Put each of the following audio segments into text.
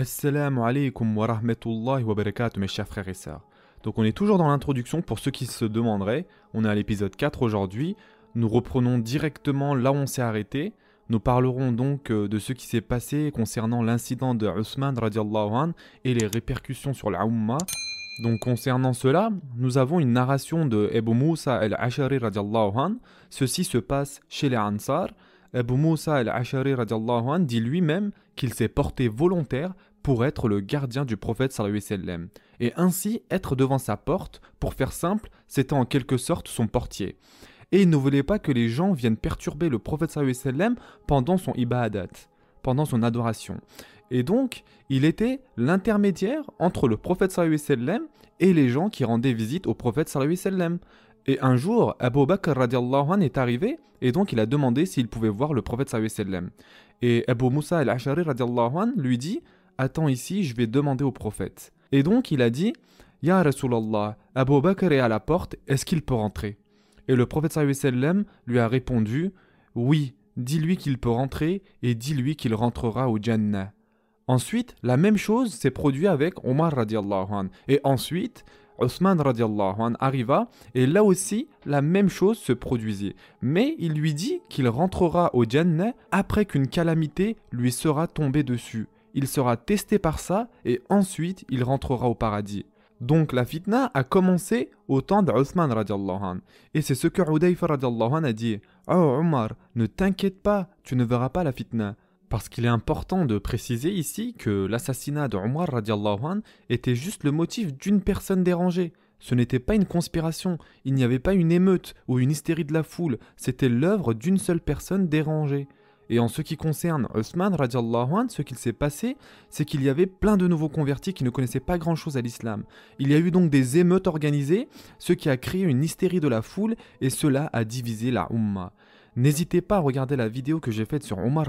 Assalamu alaikum wa rahmatullahi wa barakatuh mes chers frères et sœurs. Donc on est toujours dans l'introduction pour ceux qui se demanderaient. On est à l'épisode 4 aujourd'hui. Nous reprenons directement là où on s'est arrêté. Nous parlerons donc euh, de ce qui s'est passé concernant l'incident de Uthman radiallahu anh et les répercussions sur la Ummah. Donc concernant cela, nous avons une narration de Abu Musa al-Ashari radiallahu anh. Ceci se passe chez les Ansar. Abu Musa al-Ashari dit lui-même qu'il s'est porté volontaire pour être le gardien du prophète sallallahu et ainsi être devant sa porte, pour faire simple, c'était en quelque sorte son portier. Et il ne voulait pas que les gens viennent perturber le prophète sallallahu pendant son ibadat, pendant son adoration. Et donc, il était l'intermédiaire entre le prophète sallallahu et les gens qui rendaient visite au prophète sallallahu. Et un jour, Abu Bakr radiallahu anh est arrivé et donc il a demandé s'il pouvait voir le prophète sallallahu. Et Abu Musa al-Ashari radiallahu anh lui dit Attends ici, je vais demander au prophète. Et donc il a dit Ya Rasulallah, Abu Bakr est à la porte, est-ce qu'il peut rentrer? Et le prophète sallam lui a répondu Oui, dis-lui qu'il peut rentrer et dis-lui qu'il rentrera au Jannah. Ensuite, la même chose s'est produite avec Omar radiallahu. Et ensuite, Osman radiallahu arriva et là aussi la même chose se produisit. Mais il lui dit qu'il rentrera au Jannah après qu'une calamité lui sera tombée dessus. Il sera testé par ça et ensuite il rentrera au paradis. Donc la fitna a commencé au temps d'Othman radiallahu. Et c'est ce que Udayfa radiallahu a dit. Oh Omar, ne t'inquiète pas, tu ne verras pas la fitna. Parce qu'il est important de préciser ici que l'assassinat de Omar radiallahu était juste le motif d'une personne dérangée. Ce n'était pas une conspiration, il n'y avait pas une émeute ou une hystérie de la foule, c'était l'œuvre d'une seule personne dérangée. Et en ce qui concerne Osman ce qu'il s'est passé, c'est qu'il y avait plein de nouveaux convertis qui ne connaissaient pas grand-chose à l'islam. Il y a eu donc des émeutes organisées, ce qui a créé une hystérie de la foule et cela a divisé la Ummah. N'hésitez pas à regarder la vidéo que j'ai faite sur Omar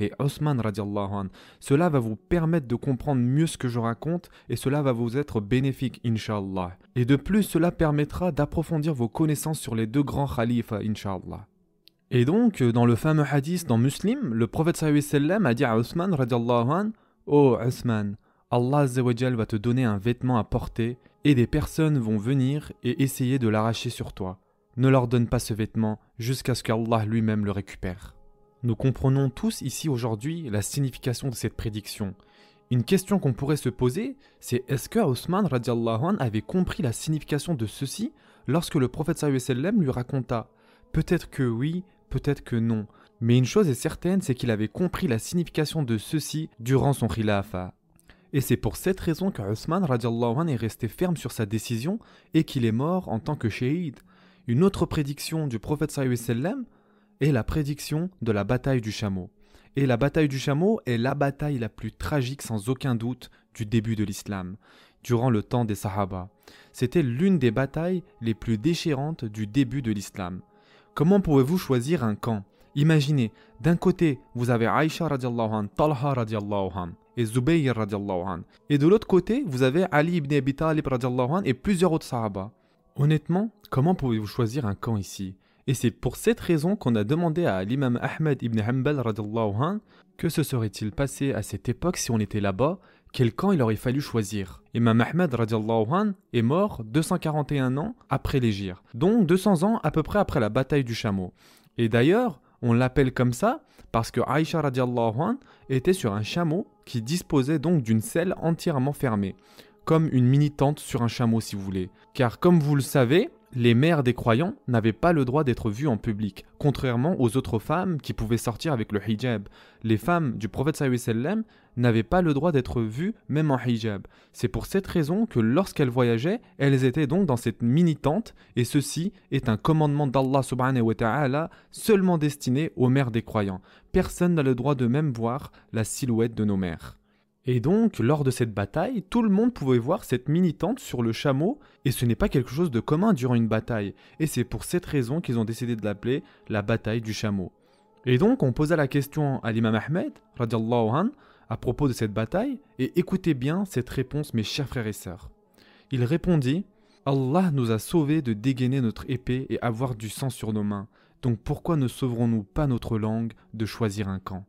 et Osman. Cela va vous permettre de comprendre mieux ce que je raconte et cela va vous être bénéfique, inshallah. Et de plus, cela permettra d'approfondir vos connaissances sur les deux grands khalifas, inshallah. Et donc, dans le fameux hadith dans Muslim, le prophète sallam a dit à Osman radiallahu anh Oh Osman, Allah azawajal va te donner un vêtement à porter et des personnes vont venir et essayer de l'arracher sur toi. Ne leur donne pas ce vêtement jusqu'à ce qu'Allah lui-même le récupère. Nous comprenons tous ici aujourd'hui la signification de cette prédiction. Une question qu'on pourrait se poser, c'est est-ce que Osman radiallahu anh avait compris la signification de ceci lorsque le prophète sallam lui raconta? Peut-être que oui, peut-être que non. Mais une chose est certaine, c'est qu'il avait compris la signification de ceci durant son khilafa. Et c'est pour cette raison que anh est resté ferme sur sa décision et qu'il est mort en tant que shahid. Une autre prédiction du prophète sallam est la prédiction de la bataille du chameau. Et la bataille du chameau est la bataille la plus tragique sans aucun doute du début de l'islam, durant le temps des Sahaba. C'était l'une des batailles les plus déchirantes du début de l'islam. Comment pouvez-vous choisir un camp? Imaginez, d'un côté, vous avez Aïcha radiallahu anh, Talha radiallahu anh, et Zubayr radiallahu anh. Et de l'autre côté, vous avez Ali ibn Abi Talib radiallahu anh et plusieurs autres Sahaba. Honnêtement, comment pouvez-vous choisir un camp ici? Et c'est pour cette raison qu'on a demandé à l'imam Ahmed ibn Hanbal radiallahu anh, que se serait-il passé à cette époque si on était là-bas? Quel camp il aurait fallu choisir. Imam Ahmed anh est mort 241 ans après l'Égir, donc 200 ans à peu près après la bataille du chameau. Et d'ailleurs, on l'appelle comme ça parce que Aïcha anh était sur un chameau qui disposait donc d'une selle entièrement fermée, comme une mini-tente sur un chameau si vous voulez. Car comme vous le savez, les mères des croyants n'avaient pas le droit d'être vues en public, contrairement aux autres femmes qui pouvaient sortir avec le hijab. Les femmes du prophète sallam n'avaient pas le droit d'être vues même en hijab. C'est pour cette raison que lorsqu'elles voyageaient, elles étaient donc dans cette mini-tente, et ceci est un commandement d'Allah subhanahu wa ta'ala seulement destiné aux mères des croyants. Personne n'a le droit de même voir la silhouette de nos mères. Et donc, lors de cette bataille, tout le monde pouvait voir cette mini-tente sur le chameau, et ce n'est pas quelque chose de commun durant une bataille, et c'est pour cette raison qu'ils ont décidé de l'appeler la bataille du chameau. Et donc, on posa la question à l'imam Ahmed, anh, à propos de cette bataille, et écoutez bien cette réponse, mes chers frères et sœurs. Il répondit Allah nous a sauvés de dégainer notre épée et avoir du sang sur nos mains, donc pourquoi ne sauverons-nous pas notre langue de choisir un camp?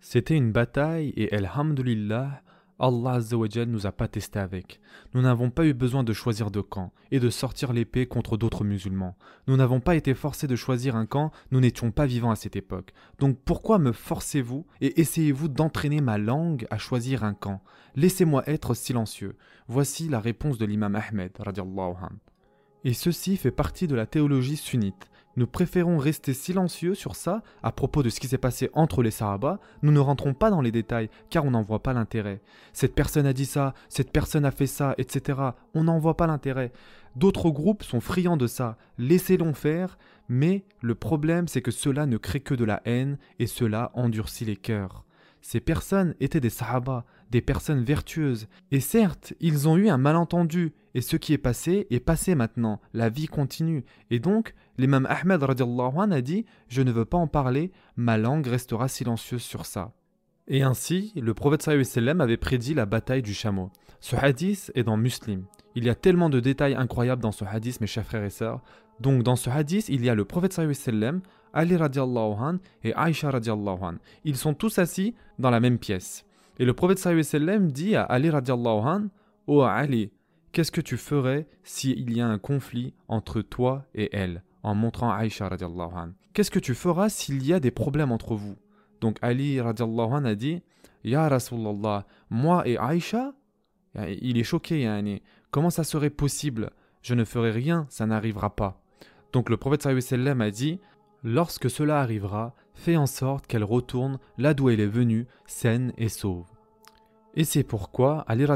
C'était une bataille et Alhamdulillah, Allah Azzawajal nous a pas testé avec. Nous n'avons pas eu besoin de choisir de camp et de sortir l'épée contre d'autres musulmans. Nous n'avons pas été forcés de choisir un camp, nous n'étions pas vivants à cette époque. Donc pourquoi me forcez-vous et essayez-vous d'entraîner ma langue à choisir un camp? Laissez-moi être silencieux. Voici la réponse de l'imam Ahmed. Et ceci fait partie de la théologie sunnite. Nous préférons rester silencieux sur ça à propos de ce qui s'est passé entre les Sahaba. Nous ne rentrons pas dans les détails car on n'en voit pas l'intérêt. Cette personne a dit ça, cette personne a fait ça, etc. On n'en voit pas l'intérêt. D'autres groupes sont friands de ça. Laissez-les faire, mais le problème c'est que cela ne crée que de la haine et cela endurcit les cœurs. Ces personnes étaient des Sahaba, des personnes vertueuses. Et certes, ils ont eu un malentendu, et ce qui est passé est passé maintenant, la vie continue. Et donc, l'imam Ahmed a dit Je ne veux pas en parler, ma langue restera silencieuse sur ça. Et ainsi, le prophète avait prédit la bataille du chameau. Ce hadith est dans Muslim. Il y a tellement de détails incroyables dans ce hadith, mes chers frères et sœurs. Donc, dans ce hadith, il y a le prophète Ali radiallahu an et Aisha radiallahu an. Ils sont tous assis dans la même pièce. Et le prophète sallam dit à Ali radiallahu an Ô Ali, qu'est-ce que tu ferais s'il y a un conflit entre toi et elle? En montrant Aisha radiallahu an. Qu'est-ce que tu feras s'il y a des problèmes entre vous? Donc Ali radiallahu an a dit Ya Rasulallah, moi et Aisha Il est choqué, comment ça serait possible? Je ne ferai rien, ça n'arrivera pas. Donc le prophète sallam a dit Lorsque cela arrivera, fais en sorte qu'elle retourne là d'où elle est venue, saine et sauve. Et c'est pourquoi Ali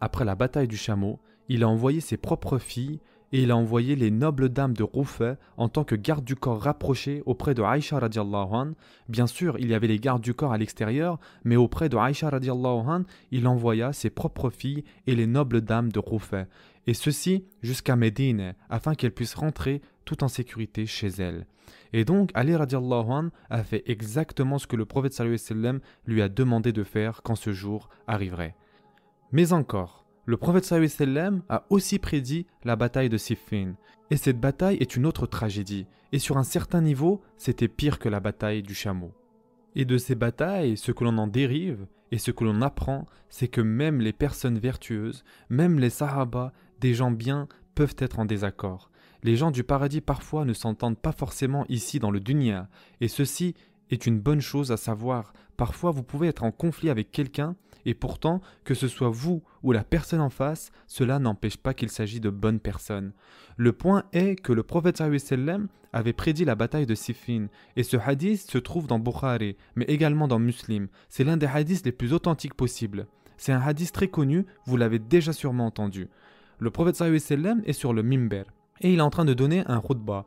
après la bataille du chameau, il a envoyé ses propres filles et il a envoyé les nobles dames de Roufa en tant que garde du corps rapprochés auprès de Aïcha radiallahu an. Bien sûr, il y avait les gardes du corps à l'extérieur, mais auprès de Aïcha radiallahu an, il envoya ses propres filles et les nobles dames de Roufa, et ceci jusqu'à Médine, afin qu'elles puissent rentrer tout en sécurité chez elles. Et donc, Ali radiallahu anh a fait exactement ce que le prophète sallam lui a demandé de faire quand ce jour arriverait. Mais encore, le prophète sallam a aussi prédit la bataille de Siffin. Et cette bataille est une autre tragédie. Et sur un certain niveau, c'était pire que la bataille du chameau. Et de ces batailles, ce que l'on en dérive et ce que l'on apprend, c'est que même les personnes vertueuses, même les sahaba, des gens bien, peuvent être en désaccord. Les gens du paradis parfois ne s'entendent pas forcément ici dans le dunya, et ceci est une bonne chose à savoir. Parfois vous pouvez être en conflit avec quelqu'un, et pourtant, que ce soit vous ou la personne en face, cela n'empêche pas qu'il s'agit de bonnes personnes. Le point est que le prophète avait prédit la bataille de Siffin, et ce hadith se trouve dans Bukhari, mais également dans Muslim. C'est l'un des hadiths les plus authentiques possibles. C'est un hadith très connu, vous l'avez déjà sûrement entendu. Le prophète est sur le mimber et il est en train de donner un khutbah.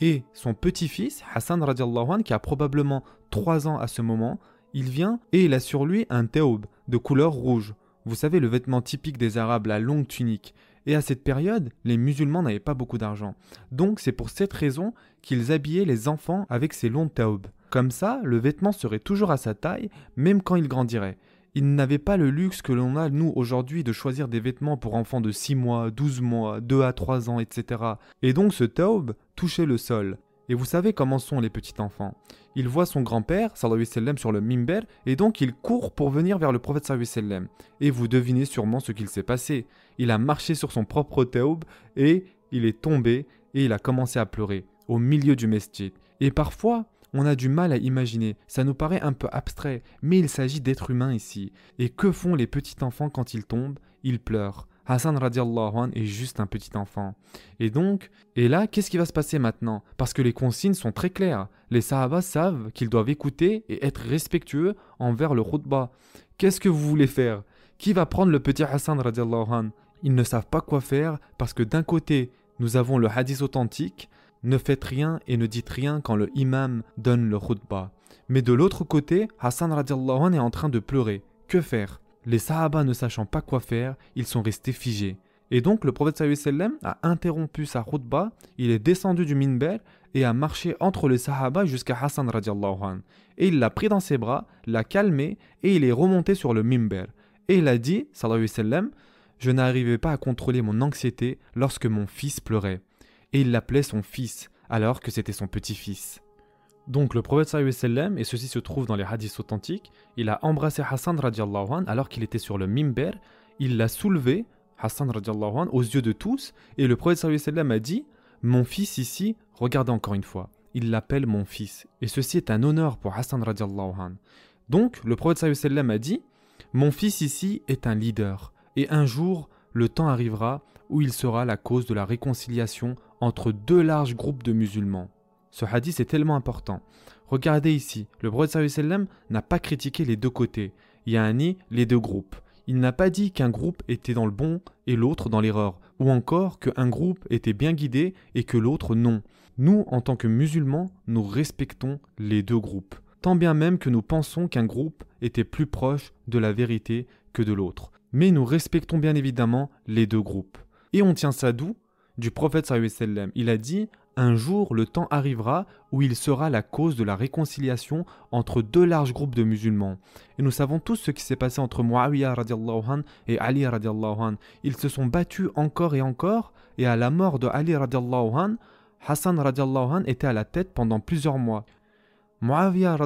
Et son petit-fils, Hassan radiallahu qui a probablement 3 ans à ce moment, il vient et il a sur lui un taoub de couleur rouge. Vous savez, le vêtement typique des Arabes, la longue tunique. Et à cette période, les musulmans n'avaient pas beaucoup d'argent. Donc c'est pour cette raison qu'ils habillaient les enfants avec ces longs taoubs. Comme ça, le vêtement serait toujours à sa taille, même quand il grandirait. Ils n'avaient pas le luxe que l'on a, nous, aujourd'hui, de choisir des vêtements pour enfants de 6 mois, 12 mois, 2 à 3 ans, etc. Et donc ce taub touchait le sol. Et vous savez comment sont les petits enfants. Il voit son grand-père, sallallahu sallam, sur le mimber, et donc il court pour venir vers le prophète sallallahu sallam. Et vous devinez sûrement ce qu'il s'est passé. Il a marché sur son propre taub, et il est tombé, et il a commencé à pleurer, au milieu du mesjid. Et parfois, on a du mal à imaginer, ça nous paraît un peu abstrait, mais il s'agit d'êtres humains ici. Et que font les petits enfants quand ils tombent? Ils pleurent. Hassan radiallahu anh est juste un petit enfant. Et donc, et là, qu'est-ce qui va se passer maintenant? Parce que les consignes sont très claires. Les sahabas savent qu'ils doivent écouter et être respectueux envers le khutbah. Qu'est-ce que vous voulez faire? Qui va prendre le petit Hassan radiallahu anh Ils ne savent pas quoi faire parce que d'un côté, nous avons le hadith authentique, ne faites rien et ne dites rien quand le imam donne le khutbah. Mais de l'autre côté, Hassan radiallahu anh est en train de pleurer. Que faire? Les sahaba ne sachant pas quoi faire, ils sont restés figés. Et donc le prophète sallam a interrompu sa khutbah, il est descendu du minber et a marché entre les sahaba jusqu'à Hassan radiallahu anh. Et il l'a pris dans ses bras, l'a calmé et il est remonté sur le minber. Et il a dit, sallallahu sallam, je n'arrivais pas à contrôler mon anxiété lorsque mon fils pleurait et il l'appelait son fils, alors que c'était son petit-fils. Donc le prophète et ceci se trouve dans les hadiths authentiques, il a embrassé Hassan radiallahu anh, alors qu'il était sur le mimber, il l'a soulevé, Hassan radiallahu anh, aux yeux de tous, et le prophète a dit Mon fils ici, regardez encore une fois, il l'appelle mon fils. Et ceci est un honneur pour Hassan radiallahu anh. Donc le prophète a dit Mon fils ici est un leader, et un jour, le temps arrivera où il sera la cause de la réconciliation entre deux larges groupes de musulmans. Ce hadith est tellement important. Regardez ici, le prophète n'a pas critiqué les deux côtés, il a ni les deux groupes. Il n'a pas dit qu'un groupe était dans le bon et l'autre dans l'erreur, ou encore qu'un groupe était bien guidé et que l'autre non. Nous, en tant que musulmans, nous respectons les deux groupes, tant bien même que nous pensons qu'un groupe était plus proche de la vérité que de l'autre. Mais nous respectons bien évidemment les deux groupes. Et on tient ça d'où? Du prophète sallam. Il a dit un jour, le temps arrivera où il sera la cause de la réconciliation entre deux larges groupes de musulmans. Et nous savons tous ce qui s'est passé entre Muawiyah et Ali. Ils se sont battus encore et encore, et à la mort de Ali an, Hassan an était à la tête pendant plusieurs mois. Muawiyah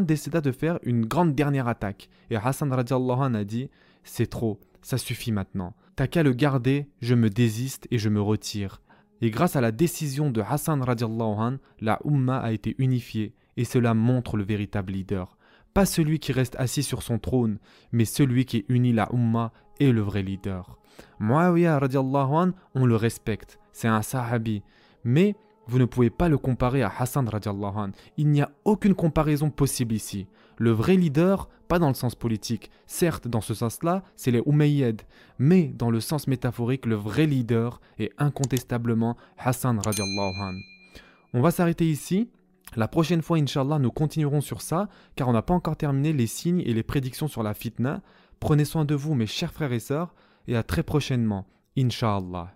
décida de faire une grande dernière attaque, et Hassan an a dit C'est trop, ça suffit maintenant. T'as qu'à le garder, je me désiste et je me retire. Et grâce à la décision de Hassan an, la Ummah a été unifiée et cela montre le véritable leader. Pas celui qui reste assis sur son trône, mais celui qui unit la Ummah est le vrai leader. Muawiyah an, on le respecte, c'est un sahabi, mais vous ne pouvez pas le comparer à Hassan radiallahu anh. Il n'y a aucune comparaison possible ici. Le vrai leader, pas dans le sens politique, certes dans ce sens-là, c'est les Umayyads, mais dans le sens métaphorique, le vrai leader est incontestablement Hassan radiallahu anh. On va s'arrêter ici. La prochaine fois, Inch'Allah, nous continuerons sur ça, car on n'a pas encore terminé les signes et les prédictions sur la fitna. Prenez soin de vous, mes chers frères et sœurs, et à très prochainement, Inch'Allah.